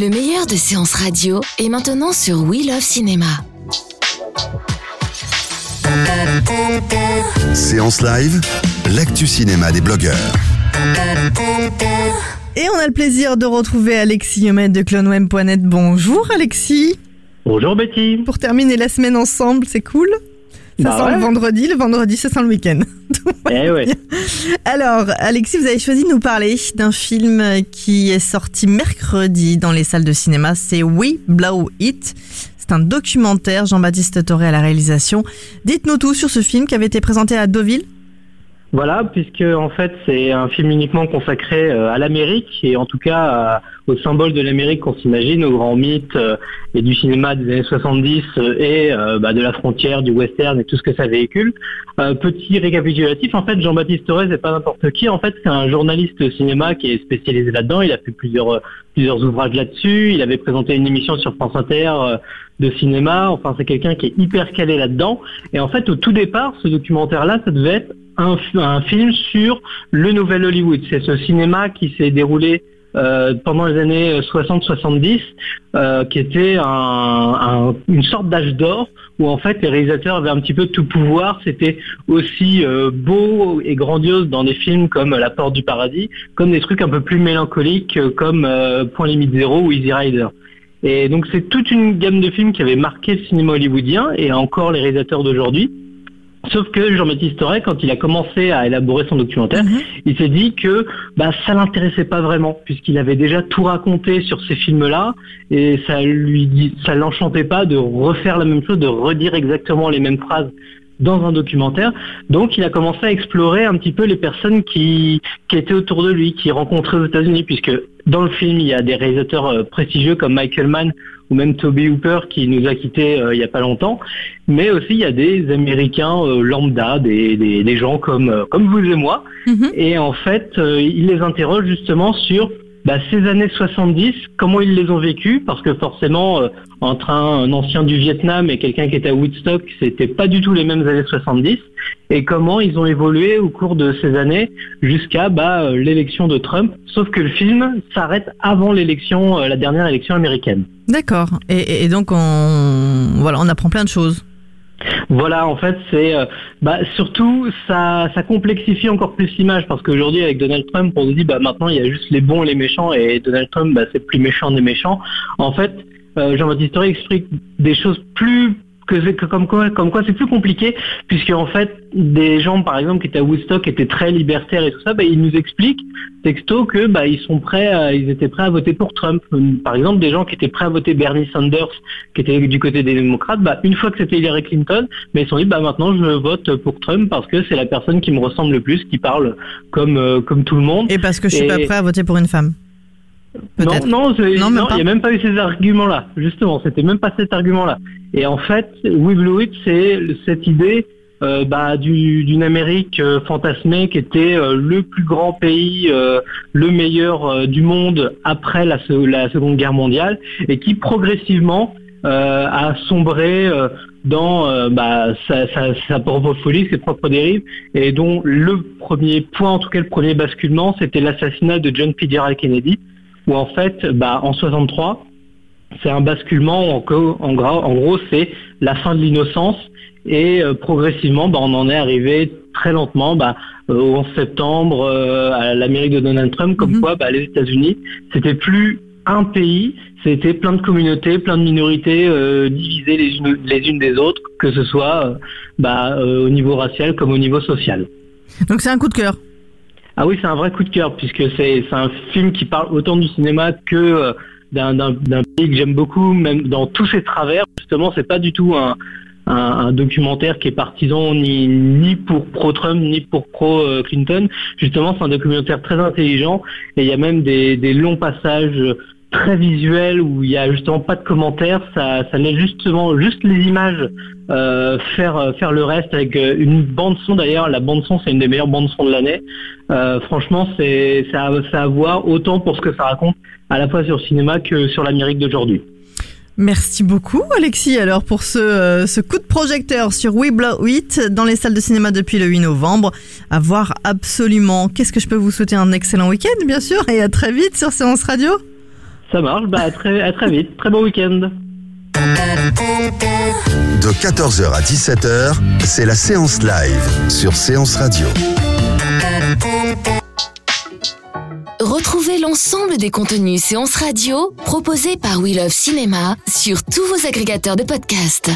Le meilleur de séances radio est maintenant sur We Love Cinéma. Séance live, l'actu cinéma des blogueurs. Et on a le plaisir de retrouver Alexis Yomet de cloneweb.net. Bonjour Alexis. Bonjour Betty. Pour terminer la semaine ensemble, c'est cool? Ça Bah sent ouais. le vendredi, le vendredi ça sent le week-end. Eh ouais. Alors Alexis, vous avez choisi de nous parler d'un film qui est sorti mercredi dans les salles de cinéma. C'est We Blow It. C'est un documentaire, Jean-Baptiste Toré à la réalisation. Dites-nous tout sur ce film qui avait été présenté à Deauville. Voilà, puisque en fait c'est un film uniquement consacré euh, à l'Amérique et en tout cas à- au symbole de l'Amérique qu'on s'imagine, au grand mythe euh, et du cinéma des années 70 euh, et euh, bah, de la frontière, du western et tout ce que ça véhicule. Euh, petit récapitulatif, en fait Jean-Baptiste Torres c'est pas n'importe qui, en fait c'est un journaliste cinéma qui est spécialisé là-dedans, il a fait plusieurs euh, plusieurs ouvrages là-dessus, il avait présenté une émission sur France Inter euh, de cinéma, enfin c'est quelqu'un qui est hyper calé là-dedans. Et en fait au tout départ ce documentaire-là ça devait être un, film sur le nouvel Hollywood. C'est ce cinéma qui s'est déroulé euh, pendant les années 60-70, euh, qui était un- un- une sorte d'âge d'or où en fait les réalisateurs avaient un petit peu tout pouvoir. C'était aussi euh, beau et grandiose dans des films comme La Porte du Paradis, comme des trucs un peu plus mélancoliques comme Point Limite Zéro ou Easy Rider. Et donc c'est toute une gamme de films qui avait marqué le cinéma hollywoodien et encore les réalisateurs d'aujourd'hui. Sauf que Jean-Baptiste quand il a commencé à élaborer son documentaire, il s'est dit que bah, ça l'intéressait pas vraiment, puisqu'il avait déjà tout raconté sur ces films-là, et ça lui ça l'enchantait pas de refaire la même chose, de redire exactement les mêmes phrases dans un documentaire. Donc il a commencé à explorer un petit peu les personnes qui, qui étaient autour de lui, qui rencontrait aux États-Unis, puisque dans le film il y a des réalisateurs euh, prestigieux comme Michael Mann ou même Toby Hooper qui nous a quittés euh, il y a pas longtemps, mais aussi il y a des Américains euh, lambda, des, des, des gens comme comme vous et moi, Mhm. et en fait euh, il les interroge justement sur bah, ces années 70, comment ils les ont vécues, parce que forcément euh, entre un, ancien du Vietnam et quelqu'un qui était à Woodstock, c'était pas du tout les mêmes années 70, et comment ils ont évolué au cours de ces années jusqu'à bah, euh, l'élection de Trump, sauf que le film s'arrête avant l'élection, euh, la dernière élection américaine. D'accord. Et, et- et donc on voilà, on apprend plein de choses. Voilà, en fait, c'est euh, bah, surtout ça, complexifie encore plus l'image parce qu'aujourd'hui avec Donald Trump, on se dit bah maintenant il y a juste les bons et les méchants et Donald Trump, bah, c'est plus méchant des méchants. En fait, euh, Jean-Baptiste Toré explique des choses plus que, que comme quoi, comme quoi c'est plus compliqué puisque en fait des gens par exemple qui étaient à Woodstock étaient très libertaires et tout ça, bah, ils nous expliquent texto que bah ils sont prêts, à- ils étaient prêts à voter pour Trump. Par exemple, des gens qui étaient prêts à voter Bernie Sanders, qui était du côté des démocrates, bah une fois que c'était Hillary Clinton, mais ils se sont dit bah maintenant je vote pour Trump parce que c'est la personne qui me ressemble le plus, qui parle comme euh, comme tout le monde. Et parce que je suis Et- pas prêt à voter pour une femme. Non, il n'y a même pas eu ces arguments-là. Justement, c'était même pas cet argument-là. Et en fait, We Blew It, c'est cette idée euh, bah, du- d'une Amérique euh, fantasmée qui était euh, le plus grand pays, le meilleur du monde après la, se- la Seconde Guerre mondiale, et qui progressivement a sombré dans bah, sa, sa, sa propre folie, ses propres dérives, et dont le premier point, en tout cas le premier basculement, c'était l'assassinat de John Fitzgerald Kennedy où en fait, bah, en 63, c'est un basculement, en, co- en, gros, c'est la fin de l'innocence, et euh, progressivement, bah, on en est arrivé très lentement bah, euh, au 11 septembre, euh, à l'Amérique de Donald Trump, comme Mhm. quoi bah, les États-Unis, c'était plus un pays, c'était plein de communautés, plein de minorités divisées les unes, les unes des autres, que ce soit bah, au niveau racial comme au niveau social. Donc c'est un coup de cœur. Ah oui, c'est un vrai coup de cœur puisque c'est un film qui parle autant du cinéma que euh, d'un pays que j'aime beaucoup, même dans tous ses travers. Justement, c'est pas du tout un, documentaire qui est partisan ni, pour pro-Trump ni pour pro-Clinton. Justement, c'est un documentaire très intelligent et il y a même des longs passages très visuels où il y a justement pas de commentaires. Ça, ça laisse justement juste les images euh, faire euh, faire le reste avec euh, une bande son d'ailleurs. La bande son, c'est une des meilleures bandes son de l'année. Franchement, c'est c'est à, à voir autant pour ce que ça raconte à la fois sur le cinéma que sur l'Amérique d'aujourd'hui. Merci beaucoup Alexis alors pour ce, coup de projecteur sur We Blow It dans les salles de cinéma depuis le 8 novembre. À voir absolument. Qu'est-ce que je peux vous souhaiter un excellent week-end bien sûr et à très vite sur Séance Radio. Ça marche, bah à très, à très vite. Très bon week-end. De 14h à 17h, c'est la séance live sur Séance Radio. Retrouvez l'ensemble des contenus séances radio proposés par We Love Cinéma sur tous vos agrégateurs de podcasts.